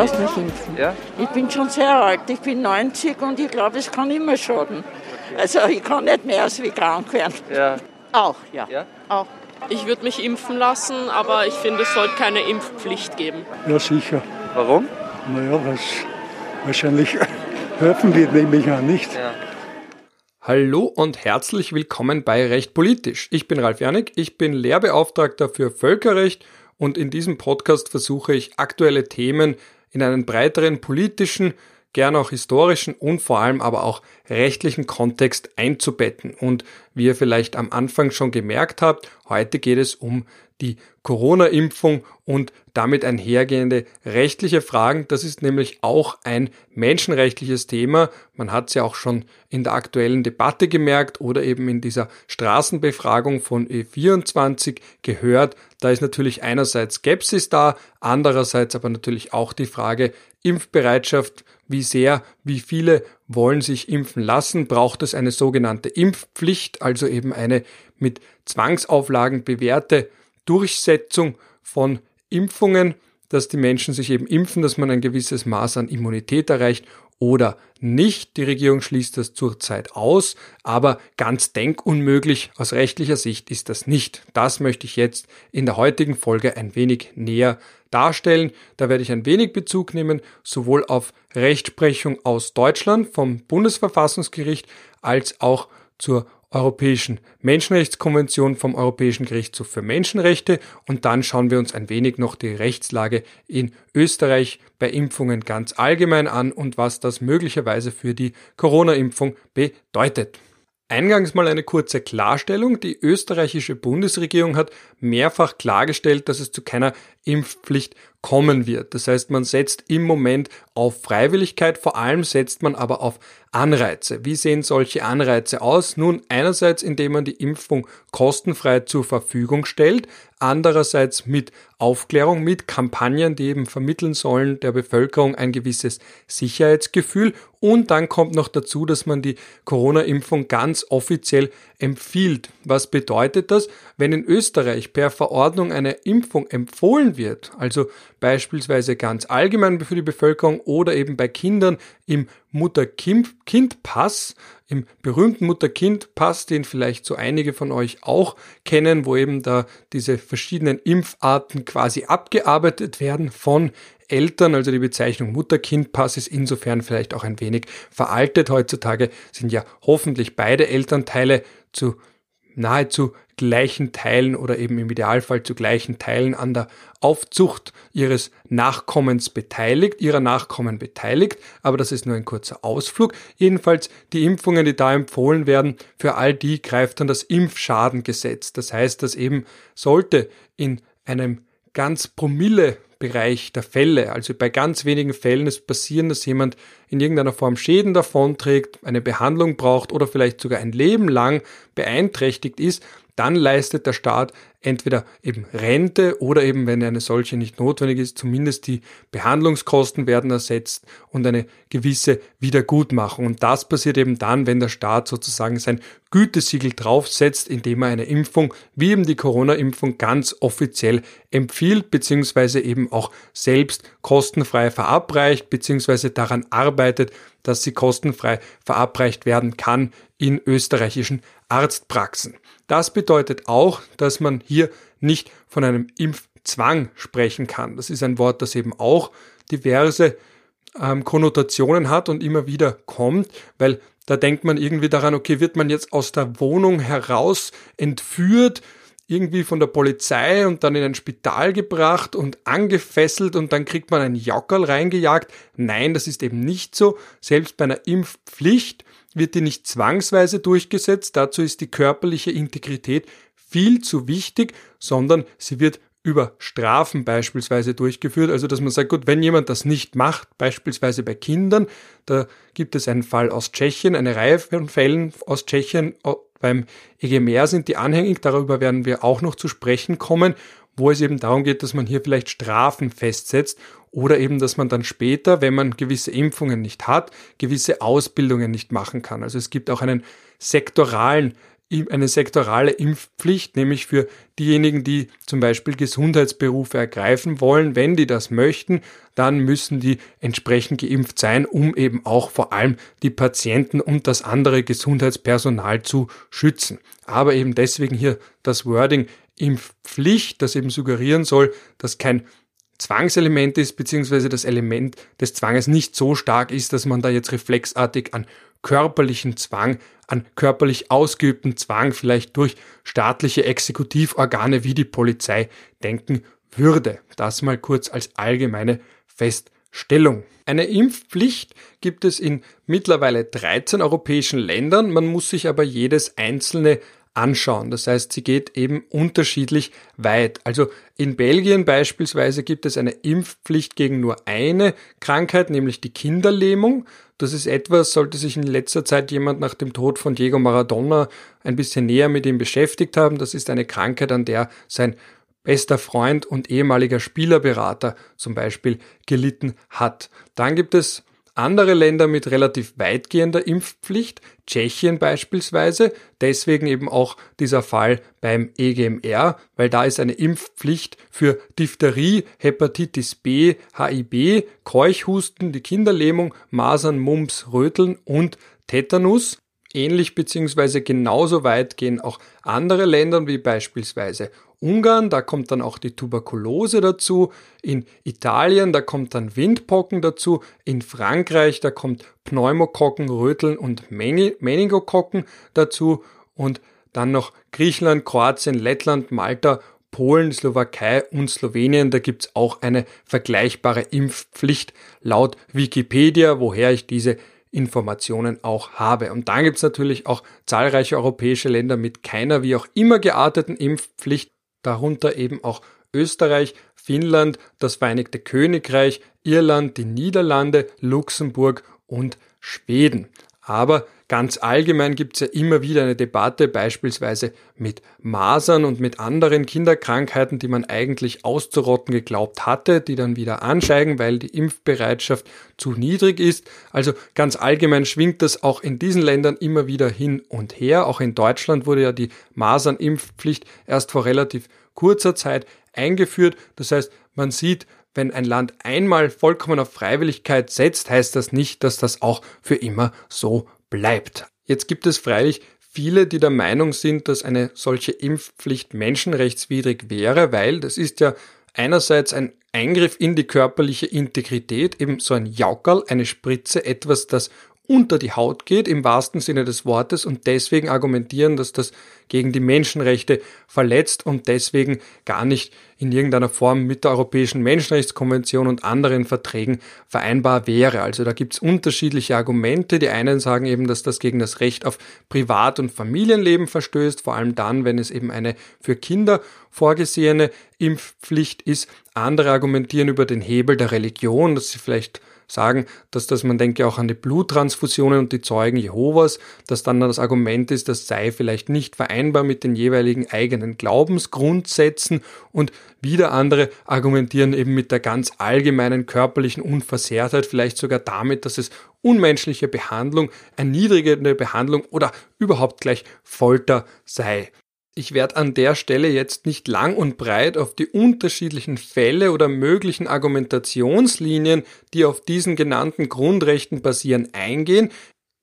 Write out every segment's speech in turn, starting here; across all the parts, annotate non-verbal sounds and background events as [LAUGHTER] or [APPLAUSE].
lasse mich impfen. Ja? Ich bin schon sehr alt, ich bin 90 und ich glaube, es kann immer schaden. Also ich kann nicht mehr als wie krank werden. Ja. Auch, ja. Ja? Auch. Ich würde mich impfen lassen, aber ich finde, es sollte keine Impfpflicht geben. Ja, sicher. Warum? Naja, was wahrscheinlich [LAUGHS] helfen wird, nehme ich an, nicht? Ja. Hallo und herzlich willkommen bei Recht Politisch. Ich bin Ralf Janik, ich bin Lehrbeauftragter für Völkerrecht und in diesem Podcast versuche ich aktuelle Themen in einen breiteren politischen, gern auch historischen und vor allem aber auch rechtlichen Kontext einzubetten. Und wie ihr vielleicht am Anfang schon gemerkt habt, heute geht es um die Corona-Impfung und damit einhergehende rechtliche Fragen. Das ist nämlich auch ein menschenrechtliches Thema. Man hat es ja auch schon in der aktuellen Debatte gemerkt oder eben in dieser Straßenbefragung von E24 gehört. Da ist natürlich einerseits Skepsis da, andererseits aber natürlich auch die Frage Impfbereitschaft, wie sehr, wie viele wollen sich impfen lassen, braucht es eine sogenannte Impfpflicht, also eben eine mit Zwangsauflagen bewährte Durchsetzung von Impfungen, dass die Menschen sich eben impfen, dass man ein gewisses Maß an Immunität erreicht oder nicht. Die Regierung schließt das zurzeit aus, aber ganz denkunmöglich aus rechtlicher Sicht ist das nicht. Das möchte ich jetzt in der heutigen Folge ein wenig näher darstellen. Da werde ich ein wenig Bezug nehmen, sowohl auf Rechtsprechung aus Deutschland vom Bundesverfassungsgericht als auch zur Europäischen Menschenrechtskonvention vom Europäischen Gerichtshof für Menschenrechte und dann schauen wir uns ein wenig noch die Rechtslage in Österreich bei Impfungen ganz allgemein an und was das möglicherweise für die Corona-Impfung bedeutet. Eingangs mal eine kurze Klarstellung. Die österreichische Bundesregierung hat mehrfach klargestellt, dass es zu keiner Impfpflicht kommen wird. Das heißt, man setzt im Moment auf Freiwilligkeit, vor allem setzt man aber auf Anreize. Wie sehen solche Anreize aus? Nun, einerseits, indem man die Impfung kostenfrei zur Verfügung stellt, andererseits mit Aufklärung, mit Kampagnen, die eben vermitteln sollen der Bevölkerung ein gewisses Sicherheitsgefühl und dann kommt noch dazu, dass man die Corona-Impfung ganz offiziell empfiehlt. Was bedeutet das? Wenn in Österreich per Verordnung eine Impfung empfohlen wird, also beispielsweise ganz allgemein für die Bevölkerung oder eben bei Kindern im Mutter-Kind-Pass, im berühmten Mutter-Kind-Pass, den vielleicht so einige von euch auch kennen, wo eben da diese verschiedenen Impfarten quasi abgearbeitet werden von Eltern, also die Bezeichnung Mutter-Kind-Pass ist insofern vielleicht auch ein wenig veraltet. Heutzutage sind ja hoffentlich beide Elternteile zu nahezu gleichen Teilen oder eben im Idealfall zu gleichen Teilen an der Aufzucht ihres Nachkommens beteiligt, ihrer Nachkommen beteiligt, aber das ist nur ein kurzer Ausflug. Jedenfalls die Impfungen, die da empfohlen werden, für all die greift dann das Impfschadengesetz. Das heißt, dass eben sollte in einem ganz Promille Bereich der Fälle. Also bei ganz wenigen Fällen ist passieren, dass jemand in irgendeiner Form Schäden davonträgt, eine Behandlung braucht oder vielleicht sogar ein Leben lang beeinträchtigt ist, dann leistet der Staat entweder eben Rente oder eben, wenn eine solche nicht notwendig ist, zumindest die Behandlungskosten werden ersetzt und eine gewisse Wiedergutmachung. Und das passiert eben dann, wenn der Staat sozusagen sein Gütesiegel draufsetzt, indem er eine Impfung, wie eben die Corona-Impfung, ganz offiziell empfiehlt, beziehungsweise eben auch selbst kostenfrei verabreicht, beziehungsweise daran arbeitet, dass sie kostenfrei verabreicht werden kann in österreichischen Arztpraxen. Das bedeutet auch, dass man hier nicht von einem Impfzwang sprechen kann. Das ist ein Wort, das eben auch diverse ähm, Konnotationen hat und immer wieder kommt, weil da denkt man irgendwie daran, okay, wird man jetzt aus der Wohnung heraus entführt, irgendwie von der Polizei und dann in ein Spital gebracht und angefesselt und dann kriegt man ein Jockerl reingejagt. Nein, das ist eben nicht so. Selbst bei einer Impfpflicht wird die nicht zwangsweise durchgesetzt, dazu ist die körperliche Integrität viel zu wichtig, sondern sie wird über Strafen beispielsweise durchgeführt. Also dass man sagt, gut, wenn jemand das nicht macht, beispielsweise bei Kindern, da gibt es einen Fall aus Tschechien, eine Reihe von Fällen aus Tschechien, beim EGMR sind die anhängig, darüber werden wir auch noch zu sprechen kommen, wo es eben darum geht, dass man hier vielleicht Strafen festsetzt oder eben, dass man dann später, wenn man gewisse Impfungen nicht hat, gewisse Ausbildungen nicht machen kann. Also es gibt auch einen sektoralen eine sektorale Impfpflicht, nämlich für diejenigen, die zum Beispiel Gesundheitsberufe ergreifen wollen. Wenn die das möchten, dann müssen die entsprechend geimpft sein, um eben auch vor allem die Patienten und das andere Gesundheitspersonal zu schützen. Aber eben deswegen hier das Wording Impfpflicht, das eben suggerieren soll, dass kein Zwangselement ist, beziehungsweise das Element des Zwanges nicht so stark ist, dass man da jetzt reflexartig an körperlichen Zwang, an körperlich ausgeübten Zwang vielleicht durch staatliche Exekutivorgane wie die Polizei denken würde. Das mal kurz als allgemeine Feststellung. Eine Impfpflicht gibt es in mittlerweile 13 europäischen Ländern, man muss sich aber jedes einzelne anschauen. Das heißt, sie geht eben unterschiedlich weit. Also in Belgien beispielsweise gibt es eine Impfpflicht gegen nur eine Krankheit, nämlich die Kinderlähmung. Das ist etwas, sollte sich in letzter Zeit jemand nach dem Tod von Diego Maradona ein bisschen näher mit ihm beschäftigt haben. Das ist eine Krankheit, an der sein bester Freund und ehemaliger Spielerberater zum Beispiel gelitten hat. Dann gibt es andere Länder mit relativ weitgehender Impfpflicht, Tschechien beispielsweise, deswegen eben auch dieser Fall beim EGMR, weil da ist eine Impfpflicht für Diphtherie, Hepatitis B, HIB, Keuchhusten, die Kinderlähmung, Masern, Mumps, Röteln und Tetanus. Ähnlich bzw. genauso weit gehen auch andere Länder wie beispielsweise Ungarn, da kommt dann auch die Tuberkulose dazu, in Italien, da kommt dann Windpocken dazu, in Frankreich, da kommt Pneumokokken, Röteln und Meningokokken dazu. Und dann noch Griechenland, Kroatien, Lettland, Malta, Polen, Slowakei und Slowenien, da gibt's auch eine vergleichbare Impfpflicht laut Wikipedia, woher ich diese Informationen auch habe. Und dann gibt's natürlich auch zahlreiche europäische Länder mit keiner wie auch immer gearteten Impfpflicht darunter eben auch Österreich, Finnland, das Vereinigte Königreich, Irland, die Niederlande, Luxemburg und Schweden. Aber ganz allgemein gibt es ja immer wieder eine Debatte, beispielsweise mit Masern und mit anderen Kinderkrankheiten, die man eigentlich auszurotten geglaubt hatte, die dann wieder ansteigen, weil die Impfbereitschaft zu niedrig ist. Also ganz allgemein schwingt das auch in diesen Ländern immer wieder hin und her. Auch in Deutschland wurde ja die Masernimpfpflicht erst vor relativ kurzer Zeit eingeführt. Das heißt, man sieht, wenn ein Land einmal vollkommen auf Freiwilligkeit setzt, heißt das nicht, dass das auch für immer so bleibt. Jetzt gibt es freilich viele, die der Meinung sind, dass eine solche Impfpflicht menschenrechtswidrig wäre, weil das ist ja einerseits ein Eingriff in die körperliche Integrität, eben so ein Jaukerl, eine Spritze, etwas, das unter die Haut geht, im wahrsten Sinne des Wortes, und deswegen argumentieren, dass das gegen die Menschenrechte verletzt und deswegen gar nicht in irgendeiner Form mit der Europäischen Menschenrechtskonvention und anderen Verträgen vereinbar wäre. Also da gibt's unterschiedliche Argumente. Die einen sagen eben, dass das gegen das Recht auf Privat- und Familienleben verstößt, vor allem dann, wenn es eben eine für Kinder vorgesehene Impfpflicht ist. Andere argumentieren über den Hebel der Religion, dass sie vielleicht sagen, dass das, man denke auch an die Bluttransfusionen und die Zeugen Jehovas, dass dann das Argument ist, das sei vielleicht nicht vereinbar mit den jeweiligen eigenen Glaubensgrundsätzen und wieder andere argumentieren eben mit der ganz allgemeinen körperlichen Unversehrtheit, vielleicht sogar damit, dass es unmenschliche Behandlung, erniedrigende Behandlung oder überhaupt gleich Folter sei. Ich werde an der Stelle jetzt nicht lang und breit auf die unterschiedlichen Fälle oder möglichen Argumentationslinien, die auf diesen genannten Grundrechten basieren, eingehen.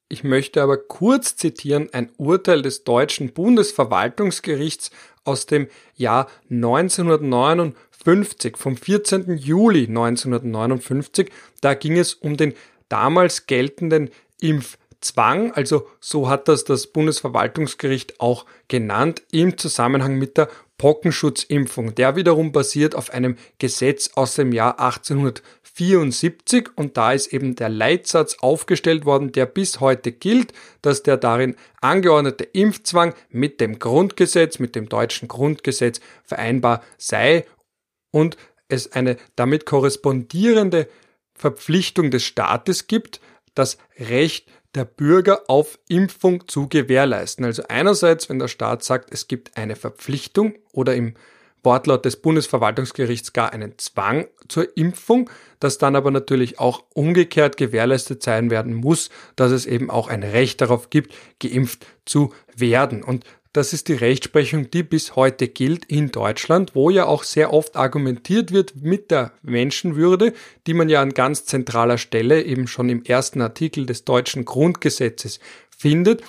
Ich möchte aber kurz zitieren ein Urteil des deutschen Bundesverwaltungsgerichts aus dem Jahr 1959, vom 14. Juli 1959. Da ging es um den damals geltenden Impf Zwang, also so hat das das Bundesverwaltungsgericht auch genannt, im Zusammenhang mit der Pockenschutzimpfung. Der wiederum basiert auf einem Gesetz aus dem Jahr 1874 und da ist eben der Leitsatz aufgestellt worden, der bis heute gilt, dass der darin angeordnete Impfzwang mit dem Grundgesetz, mit dem deutschen Grundgesetz vereinbar sei und es eine damit korrespondierende Verpflichtung des Staates gibt, das Recht der Bürger auf Impfung zu gewährleisten. Also einerseits, wenn der Staat sagt, es gibt eine Verpflichtung oder im Wortlaut des Bundesverwaltungsgerichts gar einen Zwang zur Impfung, dass dann aber natürlich auch umgekehrt gewährleistet sein werden muss, dass es eben auch ein Recht darauf gibt, geimpft zu werden. Und das ist die Rechtsprechung, die bis heute gilt in Deutschland, wo ja auch sehr oft argumentiert wird mit der Menschenwürde, die man ja an ganz zentraler Stelle eben schon im ersten Artikel des deutschen Grundgesetzes findet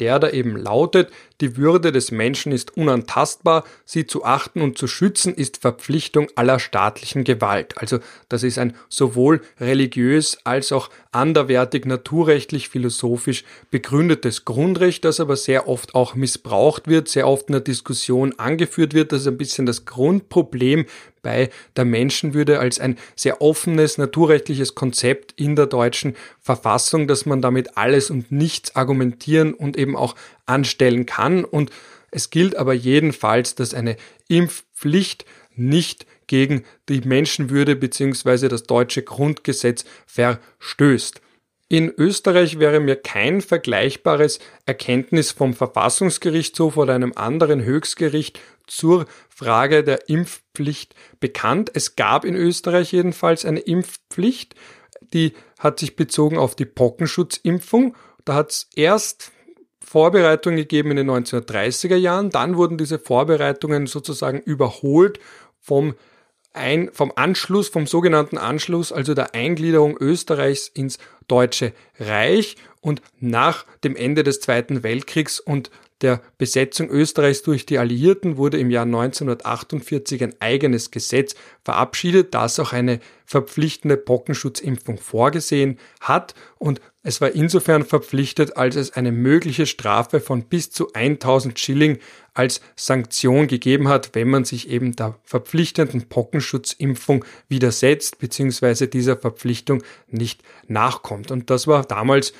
der da eben lautet, die Würde des Menschen ist unantastbar, sie zu achten und zu schützen ist Verpflichtung aller staatlichen Gewalt. Also das ist ein sowohl religiös als auch anderwertig naturrechtlich philosophisch begründetes Grundrecht, das aber sehr oft auch missbraucht wird, sehr oft in der Diskussion angeführt wird. Das ist ein bisschen das Grundproblem bei der Menschenwürde als ein sehr offenes naturrechtliches Konzept in der deutschen Verfassung, dass man damit alles und nichts argumentieren und eben auch anstellen kann. Und es gilt aber jedenfalls, dass eine Impfpflicht nicht gegen die Menschenwürde bzw. das deutsche Grundgesetz verstößt. In Österreich wäre mir kein vergleichbares Erkenntnis vom Verfassungsgerichtshof oder einem anderen Höchstgericht zur Frage der Impfpflicht bekannt. Es gab in Österreich jedenfalls eine Impfpflicht, die hat sich bezogen auf die Pockenschutzimpfung. Da hat es erst Vorbereitungen gegeben in den 1930er Jahren, dann wurden diese Vorbereitungen sozusagen überholt vom ein, vom Anschluss, vom sogenannten Anschluss, also der Eingliederung Österreichs ins Deutsche Reich und nach dem Ende des Zweiten Weltkriegs und der Besetzung Österreichs durch die Alliierten wurde im Jahr 1948 ein eigenes Gesetz verabschiedet, das auch eine verpflichtende Pockenschutzimpfung vorgesehen hat und es war insofern verpflichtet, als es eine mögliche Strafe von bis zu 1000 Schilling als Sanktion gegeben hat, wenn man sich eben der verpflichtenden Pockenschutzimpfung widersetzt bzw. dieser Verpflichtung nicht nachkommt. Und das war damals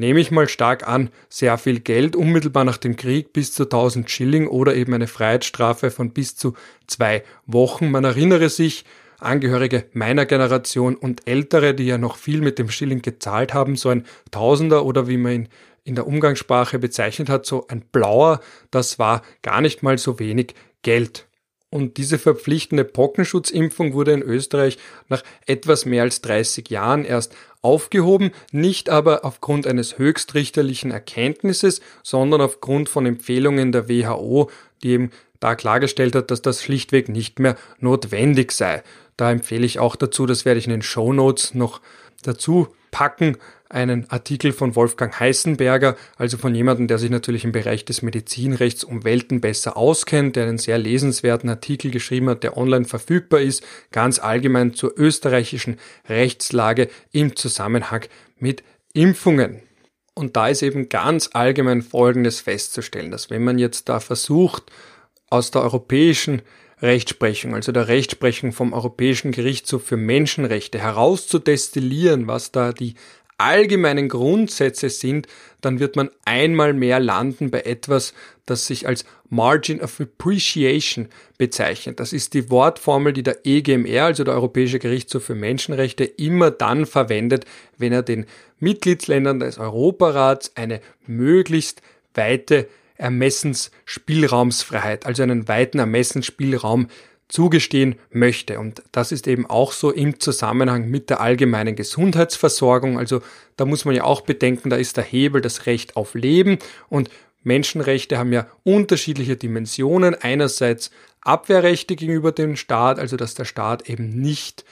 nehme ich mal stark an, sehr viel Geld unmittelbar nach dem Krieg bis zu 1000 Schilling oder eben eine Freiheitsstrafe von bis zu zwei Wochen. Man erinnere sich, Angehörige meiner Generation und Ältere, die ja noch viel mit dem Schilling gezahlt haben, so ein Tausender oder wie man ihn in der Umgangssprache bezeichnet hat, so ein blauer, das war gar nicht mal so wenig Geld. Und diese verpflichtende Pockenschutzimpfung wurde in Österreich nach etwas mehr als 30 Jahren erst aufgehoben, nicht aber aufgrund eines höchstrichterlichen Erkenntnisses, sondern aufgrund von Empfehlungen der WHO, die eben da klargestellt hat, dass das schlichtweg nicht mehr notwendig sei. Da empfehle ich auch dazu, das werde ich in den Show Notes noch dazu packen, einen Artikel von Wolfgang Heißenberger, also von jemandem, der sich natürlich im Bereich des Medizinrechts um Welten besser auskennt, der einen sehr lesenswerten Artikel geschrieben hat, der online verfügbar ist, ganz allgemein zur österreichischen Rechtslage im Zusammenhang mit Impfungen. Und da ist eben ganz allgemein Folgendes festzustellen, dass wenn man jetzt da versucht, aus der europäischen Rechtsprechung, also der Rechtsprechung vom Europäischen Gerichtshof für Menschenrechte herauszudestillieren, was da die allgemeinen Grundsätze sind, dann wird man einmal mehr landen bei etwas, das sich als Margin of Appreciation bezeichnet. Das ist die Wortformel, die der EGMR, also der Europäische Gerichtshof für Menschenrechte, immer dann verwendet, wenn er den Mitgliedsländern des Europarats eine möglichst weite Ermessensspielraumsfreiheit, also einen weiten Ermessensspielraum zugestehen möchte. Und das ist eben auch so im Zusammenhang mit der allgemeinen Gesundheitsversorgung. Also da muss man ja auch bedenken, da ist der Hebel das Recht auf Leben und Menschenrechte haben ja unterschiedliche Dimensionen. Einerseits Abwehrrechte gegenüber dem Staat, also dass der Staat eben nicht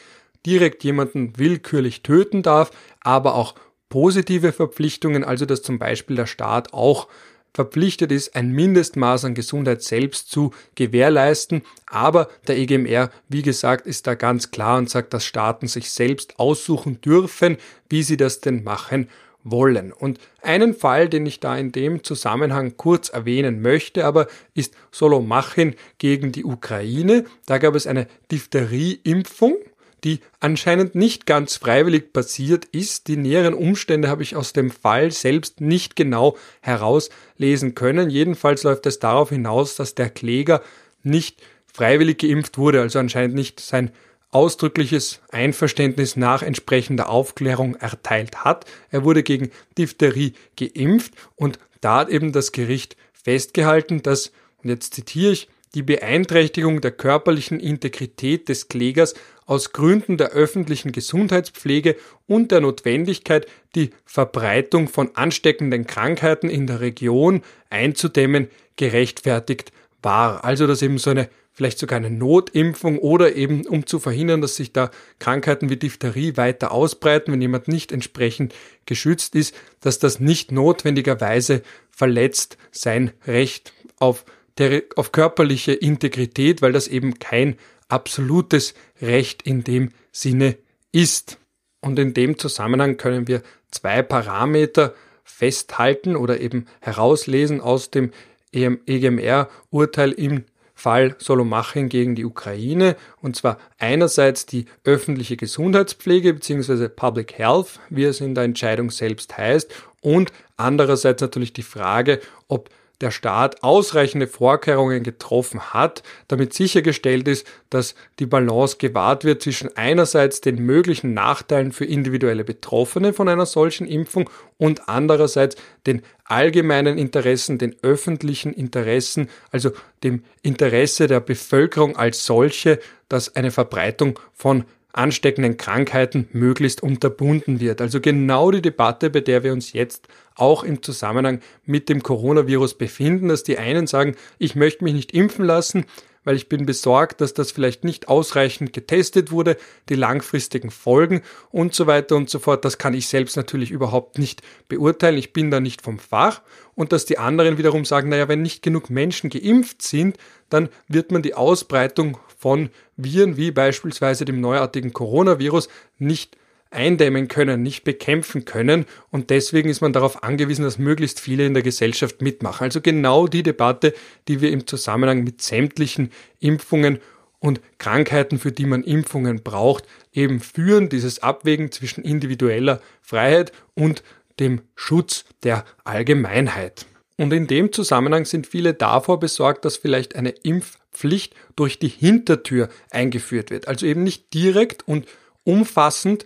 direkt jemanden willkürlich töten darf, aber auch positive Verpflichtungen, also dass zum Beispiel der Staat auch verpflichtet ist, ein Mindestmaß an Gesundheit selbst zu gewährleisten. Aber der EGMR, wie gesagt, ist da ganz klar und sagt, dass Staaten sich selbst aussuchen dürfen, wie sie das denn machen wollen. Und einen Fall, den ich da in dem Zusammenhang kurz erwähnen möchte, aber ist Solomachin gegen die Ukraine. Da gab es eine Diphtherieimpfung die anscheinend nicht ganz freiwillig passiert ist. Die näheren Umstände habe ich aus dem Fall selbst nicht genau herauslesen können. Jedenfalls läuft es darauf hinaus, dass der Kläger nicht freiwillig geimpft wurde, also anscheinend nicht sein ausdrückliches Einverständnis nach entsprechender Aufklärung erteilt hat. Er wurde gegen Diphtherie geimpft und da hat eben das Gericht festgehalten, dass, und jetzt zitiere ich, die Beeinträchtigung der körperlichen Integrität des Klägers aus Gründen der öffentlichen Gesundheitspflege und der Notwendigkeit, die Verbreitung von ansteckenden Krankheiten in der Region einzudämmen, gerechtfertigt war. Also dass eben so eine vielleicht sogar eine Notimpfung oder eben um zu verhindern, dass sich da Krankheiten wie Diphtherie weiter ausbreiten, wenn jemand nicht entsprechend geschützt ist, dass das nicht notwendigerweise verletzt sein Recht auf, der, auf körperliche Integrität, weil das eben kein absolutes Recht in dem Sinne ist. Und in dem Zusammenhang können wir zwei Parameter festhalten oder eben herauslesen aus dem EGMR-Urteil im Fall Solomachin gegen die Ukraine, und zwar einerseits die öffentliche Gesundheitspflege bzw. Public Health, wie es in der Entscheidung selbst heißt, und andererseits natürlich die Frage, ob der Staat ausreichende Vorkehrungen getroffen hat, damit sichergestellt ist, dass die Balance gewahrt wird zwischen einerseits den möglichen Nachteilen für individuelle Betroffene von einer solchen Impfung und andererseits den allgemeinen Interessen, den öffentlichen Interessen, also dem Interesse der Bevölkerung als solche, dass eine Verbreitung von ansteckenden Krankheiten möglichst unterbunden wird. Also genau die Debatte, bei der wir uns jetzt auch im Zusammenhang mit dem Coronavirus befinden, dass die einen sagen, ich möchte mich nicht impfen lassen, weil ich bin besorgt, dass das vielleicht nicht ausreichend getestet wurde, die langfristigen Folgen und so weiter und so fort. Das kann ich selbst natürlich überhaupt nicht beurteilen. Ich bin da nicht vom Fach. Und dass die anderen wiederum sagen, naja, wenn nicht genug Menschen geimpft sind, dann wird man die Ausbreitung von Viren wie beispielsweise dem neuartigen Coronavirus nicht eindämmen können, nicht bekämpfen können und deswegen ist man darauf angewiesen, dass möglichst viele in der Gesellschaft mitmachen. Also genau die Debatte, die wir im Zusammenhang mit sämtlichen Impfungen und Krankheiten, für die man Impfungen braucht, eben führen, dieses Abwägen zwischen individueller Freiheit und dem Schutz der Allgemeinheit. Und in dem Zusammenhang sind viele davor besorgt, dass vielleicht eine Impfpflicht durch die Hintertür eingeführt wird. Also eben nicht direkt und umfassend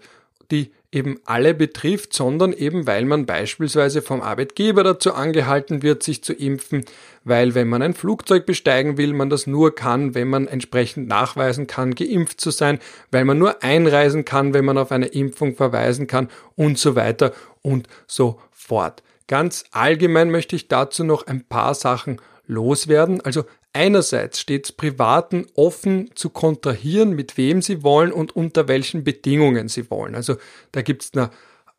die eben alle betrifft, sondern eben weil man beispielsweise vom Arbeitgeber dazu angehalten wird, sich zu impfen, weil wenn man ein Flugzeug besteigen will, man das nur kann, wenn man entsprechend nachweisen kann, geimpft zu sein, weil man nur einreisen kann, wenn man auf eine Impfung verweisen kann und so weiter und so fort. Ganz allgemein möchte ich dazu noch ein paar Sachen loswerden. Also einerseits steht Privaten offen zu kontrahieren, mit wem sie wollen und unter welchen Bedingungen sie wollen. Also da gibt es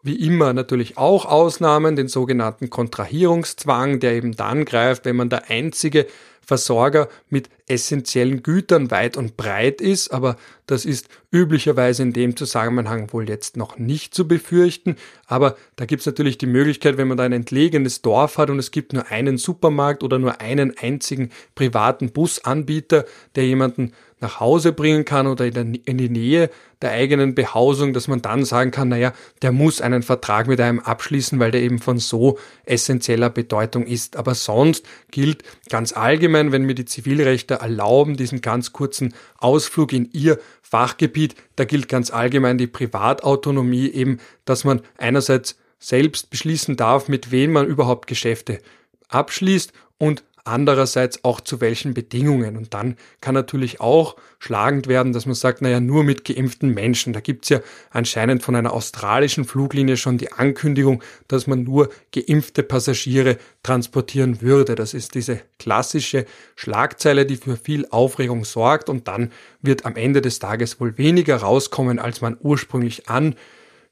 wie immer natürlich auch Ausnahmen, den sogenannten Kontrahierungszwang, der eben dann greift, wenn man der einzige Versorger mit essentiellen Gütern weit und breit ist, aber das ist üblicherweise in dem Zusammenhang wohl jetzt noch nicht zu befürchten. Aber da gibt es natürlich die Möglichkeit, wenn man da ein entlegenes Dorf hat und es gibt nur einen Supermarkt oder nur einen einzigen privaten Busanbieter, der jemanden nach Hause bringen kann oder in, die Nähe der eigenen Behausung, dass man dann sagen kann, naja, der muss einen Vertrag mit einem abschließen, weil der eben von so essentieller Bedeutung ist. Aber sonst gilt ganz allgemein, wenn mir die Zivilrechte erlauben, diesen ganz kurzen Ausflug in ihr Fachgebiet, da gilt ganz allgemein die Privatautonomie eben, dass man einerseits selbst beschließen darf, mit wem man überhaupt Geschäfte abschließt und andererseits auch zu welchen Bedingungen. Und dann kann natürlich auch schlagend werden, dass man sagt, naja, nur mit geimpften Menschen. Da gibt's ja anscheinend von einer australischen Fluglinie schon die Ankündigung, dass man nur geimpfte Passagiere transportieren würde. Das ist diese klassische Schlagzeile, die für viel Aufregung sorgt und dann wird am Ende des Tages wohl weniger rauskommen, als man ursprünglich an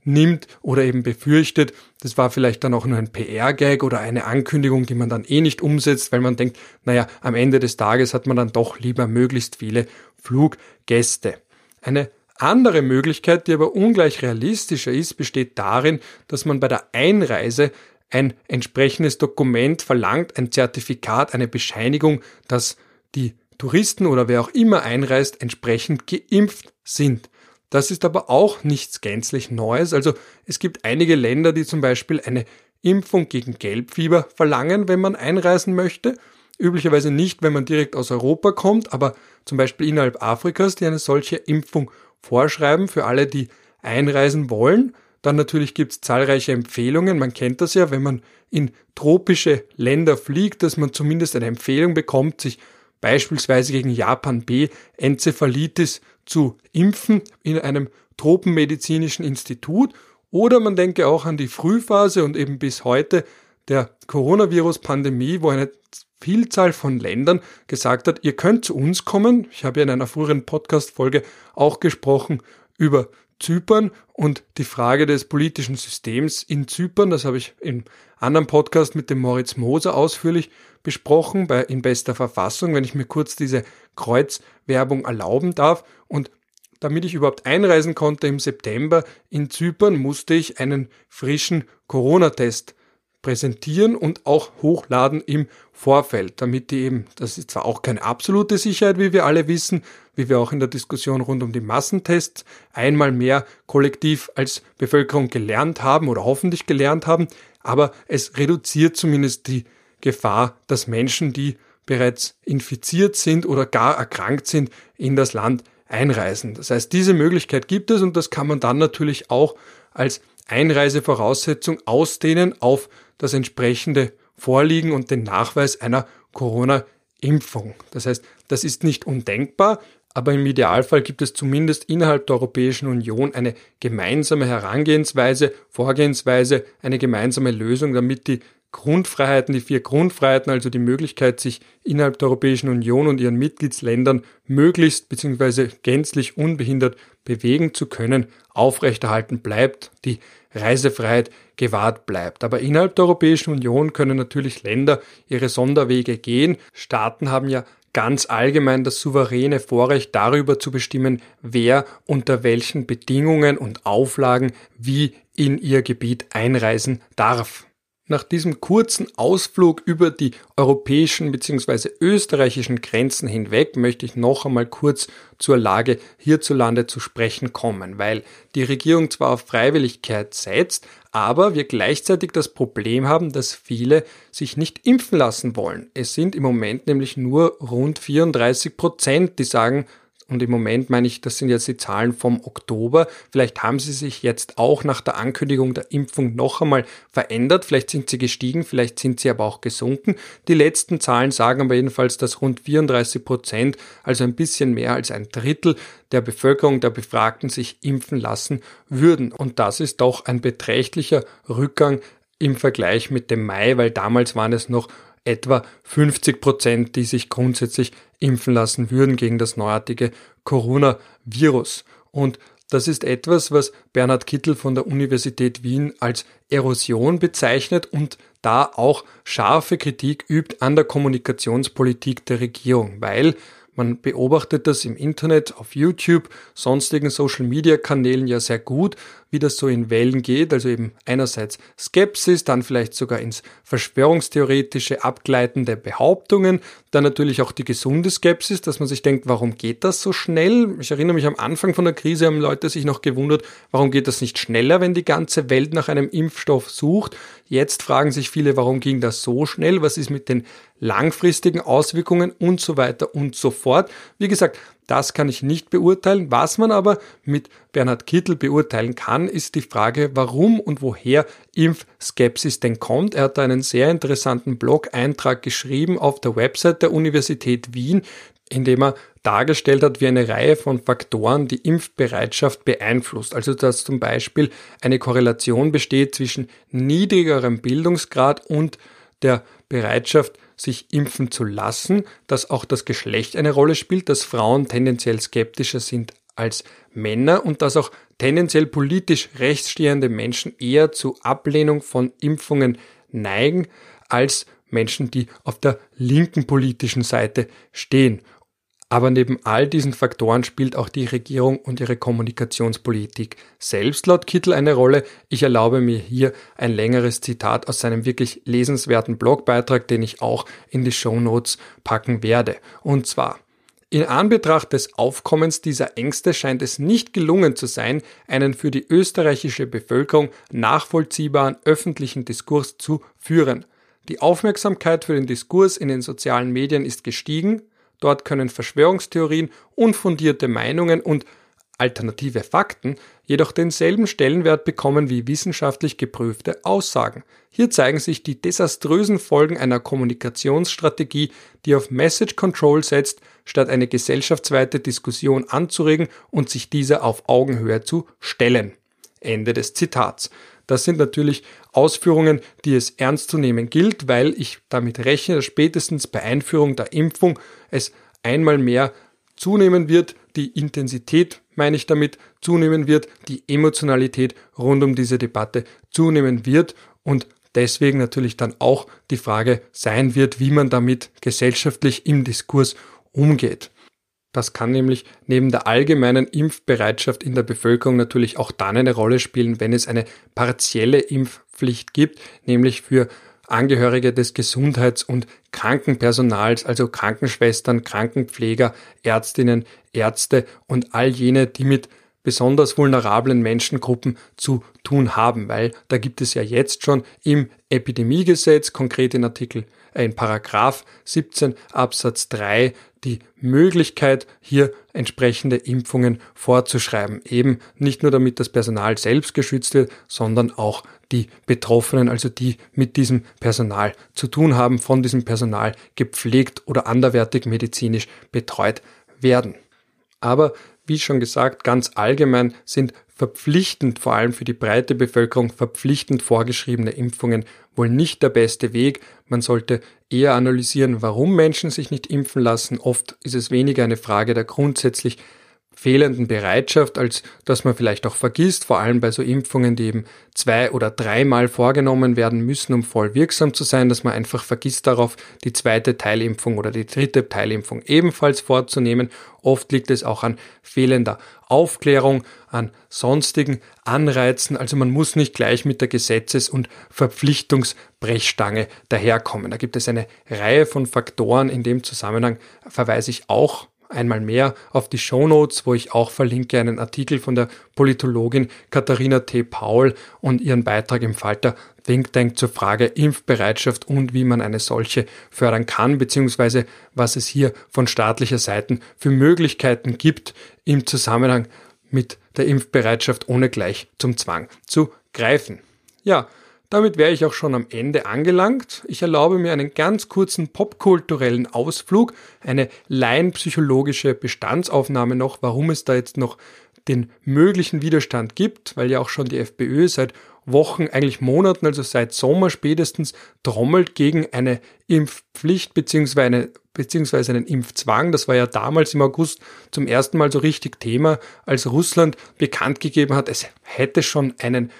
nimmt oder eben befürchtet. Das war vielleicht dann auch nur ein PR-Gag oder eine Ankündigung, die man dann eh nicht umsetzt, weil man denkt, naja, am Ende des Tages hat man dann doch lieber möglichst viele Fluggäste. Eine andere Möglichkeit, die aber ungleich realistischer ist, besteht darin, dass man bei der Einreise ein entsprechendes Dokument verlangt, ein Zertifikat, eine Bescheinigung, dass die Touristen oder wer auch immer einreist, entsprechend geimpft sind. Das ist aber auch nichts gänzlich Neues. Also es gibt einige Länder, die zum Beispiel eine Impfung gegen Gelbfieber verlangen, wenn man einreisen möchte. Üblicherweise nicht, wenn man direkt aus Europa kommt, aber zum Beispiel innerhalb Afrikas, die eine solche Impfung vorschreiben für alle, die einreisen wollen. Dann natürlich gibt es zahlreiche Empfehlungen. Man kennt das ja, wenn man in tropische Länder fliegt, dass man zumindest eine Empfehlung bekommt, sich beispielsweise gegen Japan B Enzephalitis zu impfen in einem tropenmedizinischen Institut oder man denke auch an die Frühphase und eben bis heute der Coronavirus-Pandemie, wo eine Vielzahl von Ländern gesagt hat, ihr könnt zu uns kommen. Ich habe ja in einer früheren Podcast-Folge auch gesprochen über Zypern und die Frage des politischen Systems in Zypern. Das habe ich im anderen Podcast mit dem Moritz Moser ausführlich besprochen, bei In bester Verfassung, wenn ich mir kurz diese Kreuzwerbung erlauben darf. Und damit ich überhaupt einreisen konnte im September in Zypern, musste ich einen frischen Corona-Test präsentieren und auch hochladen im Vorfeld, damit die eben, das ist zwar auch keine absolute Sicherheit, wie wir alle wissen, wie wir auch in der Diskussion rund um die Massentests einmal mehr kollektiv als Bevölkerung gelernt haben oder hoffentlich gelernt haben, aber es reduziert zumindest die Gefahr, dass Menschen, die bereits infiziert sind oder gar erkrankt sind, in das Land einreisen. Das heißt, diese Möglichkeit gibt es und das kann man dann natürlich auch als Einreisevoraussetzung ausdehnen auf das entsprechende Vorliegen und den Nachweis einer Corona-Impfung. Das heißt, das ist nicht undenkbar, aber im Idealfall gibt es zumindest innerhalb der Europäischen Union eine gemeinsame Herangehensweise, Vorgehensweise, eine gemeinsame Lösung, damit die Grundfreiheiten, die vier Grundfreiheiten, also die Möglichkeit, sich innerhalb der Europäischen Union und ihren Mitgliedsländern möglichst bzw. gänzlich unbehindert bewegen zu können, aufrechterhalten bleibt, die Reisefreiheit gewahrt bleibt. Aber innerhalb der Europäischen Union können natürlich Länder ihre Sonderwege gehen. Staaten haben ja ganz allgemein das souveräne Vorrecht darüber zu bestimmen, wer unter welchen Bedingungen und Auflagen wie in ihr Gebiet einreisen darf. Nach diesem kurzen Ausflug über die europäischen bzw. österreichischen Grenzen hinweg möchte ich noch einmal kurz zur Lage hierzulande zu sprechen kommen, weil die Regierung zwar auf Freiwilligkeit setzt, aber wir gleichzeitig das Problem haben, dass viele sich nicht impfen lassen wollen. Es sind im Moment nämlich nur rund 34 Prozent, die sagen, und im Moment meine ich, das sind jetzt die Zahlen vom Oktober. Vielleicht haben sie sich jetzt auch nach der Ankündigung der Impfung noch einmal verändert. Vielleicht sind sie gestiegen, vielleicht sind sie aber auch gesunken. Die letzten Zahlen sagen aber jedenfalls, dass rund 34 Prozent, also ein bisschen mehr als ein Drittel der Bevölkerung der Befragten sich impfen lassen würden. Und das ist doch ein beträchtlicher Rückgang im Vergleich mit dem Mai, weil damals waren es noch etwa 50 Prozent, die sich grundsätzlich impfen lassen würden gegen das neuartige Coronavirus. Und das ist etwas, was Bernhard Kittel von der Universität Wien als Erosion bezeichnet und da auch scharfe Kritik übt an der Kommunikationspolitik der Regierung, weil man beobachtet das im Internet, auf YouTube, sonstigen Social-Media-Kanälen ja sehr gut, wie das so in Wellen geht. Also eben einerseits Skepsis, dann vielleicht sogar ins Verschwörungstheoretische abgleitende Behauptungen, dann natürlich auch die gesunde Skepsis, dass man sich denkt, warum geht das so schnell? Ich erinnere mich am Anfang von der Krise haben Leute sich noch gewundert, warum geht das nicht schneller, wenn die ganze Welt nach einem Impfstoff sucht. Jetzt fragen sich viele, warum ging das so schnell? Was ist mit den langfristigen Auswirkungen und so weiter und so fort. Wie gesagt, das kann ich nicht beurteilen. Was man aber mit Bernhard Kittel beurteilen kann, ist die Frage, warum und woher Impfskepsis denn kommt. Er hat da einen sehr interessanten Blog-Eintrag geschrieben auf der Website der Universität Wien, in dem er dargestellt hat, wie eine Reihe von Faktoren die Impfbereitschaft beeinflusst. Also dass zum Beispiel eine Korrelation besteht zwischen niedrigerem Bildungsgrad und der Bereitschaft, sich impfen zu lassen, dass auch das Geschlecht eine Rolle spielt, dass Frauen tendenziell skeptischer sind als Männer und dass auch tendenziell politisch rechtsstehende Menschen eher zu Ablehnung von Impfungen neigen als Menschen, die auf der linken politischen Seite stehen. Aber neben all diesen Faktoren spielt auch die Regierung und ihre Kommunikationspolitik selbst laut Kittel eine Rolle. Ich erlaube mir hier ein längeres Zitat aus seinem wirklich lesenswerten Blogbeitrag, den ich auch in die Show Notes packen werde. Und zwar, in Anbetracht des Aufkommens dieser Ängste scheint es nicht gelungen zu sein, einen für die österreichische Bevölkerung nachvollziehbaren öffentlichen Diskurs zu führen. Die Aufmerksamkeit für den Diskurs in den sozialen Medien ist gestiegen, Dort können Verschwörungstheorien, unfundierte Meinungen und alternative Fakten jedoch denselben Stellenwert bekommen wie wissenschaftlich geprüfte Aussagen. Hier zeigen sich die desaströsen Folgen einer Kommunikationsstrategie, die auf Message Control setzt, statt eine gesellschaftsweite Diskussion anzuregen und sich dieser auf Augenhöhe zu stellen. Ende des Zitats. Das sind natürlich Ausführungen, die es ernst zu nehmen gilt, weil ich damit rechne, dass spätestens bei Einführung der Impfung es einmal mehr zunehmen wird, die Intensität, meine ich damit, zunehmen wird, die Emotionalität rund um diese Debatte zunehmen wird. Und deswegen natürlich dann auch die Frage sein wird, wie man damit gesellschaftlich im Diskurs umgeht. Das kann nämlich neben der allgemeinen Impfbereitschaft in der Bevölkerung natürlich auch dann eine Rolle spielen, wenn es eine partielle Impfpflicht gibt, nämlich für Angehörige des Gesundheits- und Krankenpersonals, also Krankenschwestern, Krankenpfleger, Ärztinnen, Ärzte und all jene, die mit besonders vulnerablen Menschengruppen zu tun haben, weil da gibt es ja jetzt schon im Epidemiegesetz, konkret in Artikel, in Paragraph 17 Absatz 3 die Möglichkeit, hier entsprechende Impfungen vorzuschreiben. Eben nicht nur damit das Personal selbst geschützt wird, sondern auch die Betroffenen, also die mit diesem Personal zu tun haben, von diesem Personal gepflegt oder anderwertig medizinisch betreut werden. Aber wie schon gesagt, ganz allgemein sind verpflichtend, vor allem für die breite Bevölkerung, verpflichtend vorgeschriebene Impfungen wohl nicht der beste Weg. Man sollte eher analysieren, warum Menschen sich nicht impfen lassen. Oft ist es weniger eine Frage der grundsätzlich fehlenden Bereitschaft, als dass man vielleicht auch vergisst, vor allem bei so Impfungen, die eben zwei oder dreimal vorgenommen werden müssen, um voll wirksam zu sein, dass man einfach vergisst darauf, die zweite Teilimpfung oder die dritte Teilimpfung ebenfalls vorzunehmen. Oft liegt es auch an fehlender Aufklärung, an sonstigen Anreizen. Also man muss nicht gleich mit der Gesetzes- und Verpflichtungsbrechstange daherkommen. Da gibt es eine Reihe von Faktoren. In dem Zusammenhang verweise ich auch einmal mehr auf die Show Notes, wo ich auch verlinke einen Artikel von der Politologin Katharina T. Paul und ihren Beitrag im Falter Think Tank zur Frage Impfbereitschaft und wie man eine solche fördern kann, beziehungsweise was es hier von staatlicher Seite für Möglichkeiten gibt im Zusammenhang mit der Impfbereitschaft ohne gleich zum Zwang zu greifen. Ja, damit wäre ich auch schon am Ende angelangt. Ich erlaube mir einen ganz kurzen popkulturellen Ausflug, eine laienpsychologische Bestandsaufnahme noch, warum es da jetzt noch den möglichen Widerstand gibt, weil ja auch schon die FPÖ seit Wochen, eigentlich Monaten, also seit Sommer spätestens, trommelt gegen eine Impfpflicht beziehungsweise, eine, beziehungsweise einen Impfzwang. Das war ja damals im August zum ersten Mal so richtig Thema, als Russland bekannt gegeben hat, es hätte schon einen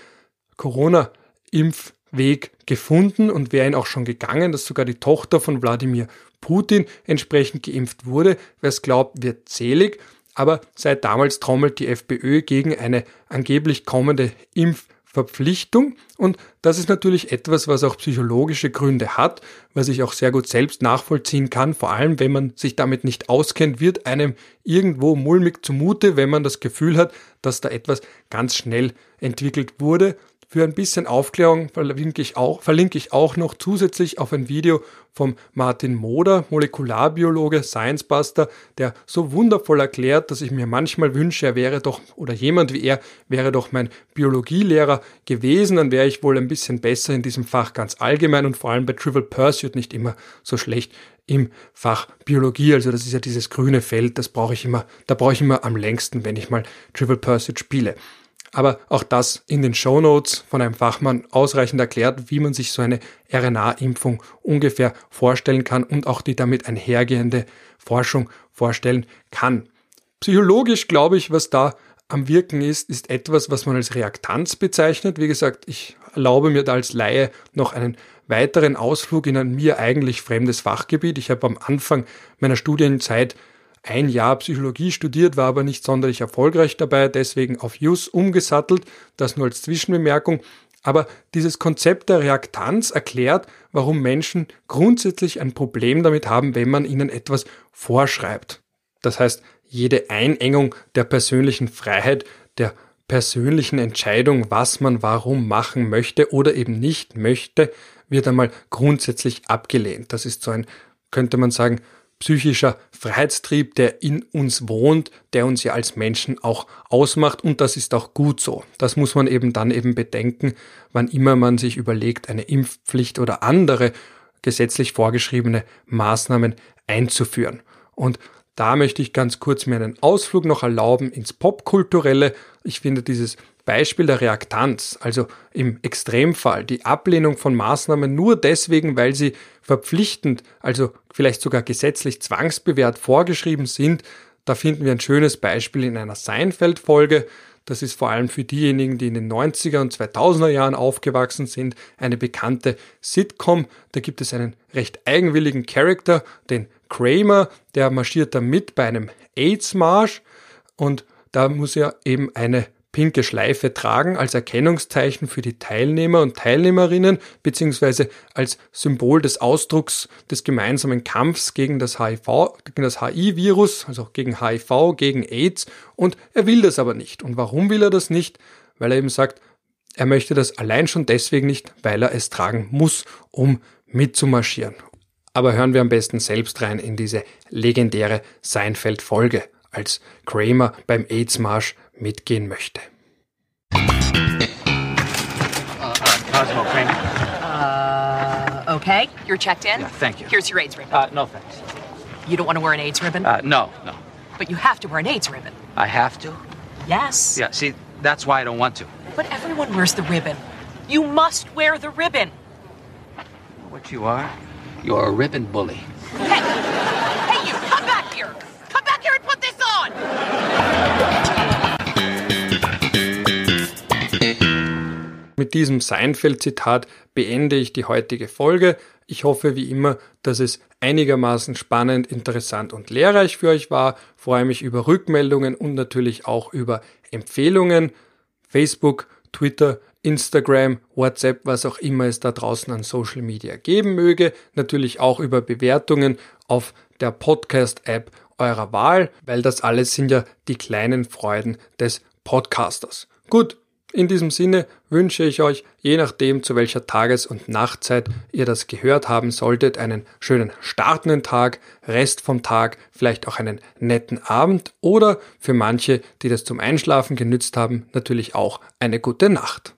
Corona- Impfweg gefunden und wäre ihn auch schon gegangen, dass sogar die Tochter von Wladimir Putin entsprechend geimpft wurde. Wer es glaubt, wird zählig. Aber seit damals trommelt die FPÖ gegen eine angeblich kommende Impfverpflichtung. Und das ist natürlich etwas, was auch psychologische Gründe hat, was ich auch sehr gut selbst nachvollziehen kann. Vor allem, wenn man sich damit nicht auskennt, wird einem irgendwo mulmig zumute, wenn man das Gefühl hat, dass da etwas ganz schnell entwickelt wurde für ein bisschen Aufklärung verlinke ich auch, verlinke ich auch noch zusätzlich auf ein Video vom Martin Moder, Molekularbiologe, Science Buster, der so wundervoll erklärt, dass ich mir manchmal wünsche, er wäre doch, oder jemand wie er, wäre doch mein Biologielehrer gewesen, dann wäre ich wohl ein bisschen besser in diesem Fach ganz allgemein und vor allem bei Trivial Pursuit nicht immer so schlecht im Fach Biologie. Also das ist ja dieses grüne Feld, das brauche ich immer, da brauche ich immer am längsten, wenn ich mal Trivial Pursuit spiele. Aber auch das in den Show Notes von einem Fachmann ausreichend erklärt, wie man sich so eine RNA-Impfung ungefähr vorstellen kann und auch die damit einhergehende Forschung vorstellen kann. Psychologisch glaube ich, was da am Wirken ist, ist etwas, was man als Reaktanz bezeichnet. Wie gesagt, ich erlaube mir da als Laie noch einen weiteren Ausflug in ein mir eigentlich fremdes Fachgebiet. Ich habe am Anfang meiner Studienzeit ein Jahr Psychologie studiert, war aber nicht sonderlich erfolgreich dabei, deswegen auf Jus umgesattelt, das nur als Zwischenbemerkung. Aber dieses Konzept der Reaktanz erklärt, warum Menschen grundsätzlich ein Problem damit haben, wenn man ihnen etwas vorschreibt. Das heißt, jede Einengung der persönlichen Freiheit, der persönlichen Entscheidung, was man warum machen möchte oder eben nicht möchte, wird einmal grundsätzlich abgelehnt. Das ist so ein, könnte man sagen, psychischer Freiheitstrieb, der in uns wohnt, der uns ja als Menschen auch ausmacht und das ist auch gut so. Das muss man eben dann eben bedenken, wann immer man sich überlegt, eine Impfpflicht oder andere gesetzlich vorgeschriebene Maßnahmen einzuführen. Und da möchte ich ganz kurz mir einen Ausflug noch erlauben ins Popkulturelle. Ich finde dieses Beispiel der Reaktanz, also im Extremfall die Ablehnung von Maßnahmen nur deswegen, weil sie verpflichtend, also vielleicht sogar gesetzlich zwangsbewährt vorgeschrieben sind, da finden wir ein schönes Beispiel in einer Seinfeld-Folge. Das ist vor allem für diejenigen, die in den 90er und 2000er Jahren aufgewachsen sind, eine bekannte Sitcom. Da gibt es einen recht eigenwilligen Charakter, den Kramer, der marschiert da mit bei einem AIDS-Marsch und da muss er eben eine pinke Schleife tragen als Erkennungszeichen für die Teilnehmer und Teilnehmerinnen beziehungsweise als Symbol des Ausdrucks des gemeinsamen Kampfs gegen das HIV, gegen das HIV-Virus, also gegen HIV, gegen AIDS und er will das aber nicht. Und warum will er das nicht? Weil er eben sagt, er möchte das allein schon deswegen nicht, weil er es tragen muss, um mitzumarschieren. Aber hören wir am besten selbst rein in diese legendäre Seinfeld-Folge, als Kramer beim AIDS-Marsch mitgehen möchte. Uh, uh, Cosmo Kramer. Uh, okay, you're checked in. Yeah, thank you. Here's your AIDS ribbon. Uh, no thanks. you don't want to wear an AIDS ribbon, Uh, no, no. but you have to wear an AIDS ribbon. I have to? Yes. Yeah, see, that's why I don't want to. But everyone wears the ribbon. You must wear the ribbon. What you are? You're a ribbon bully. Mit diesem Seinfeld-Zitat beende ich die heutige Folge. Ich hoffe wie immer, dass es einigermaßen spannend, interessant und lehrreich für euch war. Freue mich über Rückmeldungen und natürlich auch über Empfehlungen. Facebook, Twitter, Instagram, WhatsApp, was auch immer es da draußen an Social Media geben möge. Natürlich auch über Bewertungen auf der Podcast-App eurer Wahl, weil das alles sind ja die kleinen Freuden des Podcasters. Gut, in diesem Sinne wünsche ich euch, je nachdem zu welcher Tages- und Nachtzeit ihr das gehört haben solltet, einen schönen startenden Tag, Rest vom Tag, vielleicht auch einen netten Abend oder für manche, die das zum Einschlafen genützt haben, natürlich auch eine gute Nacht.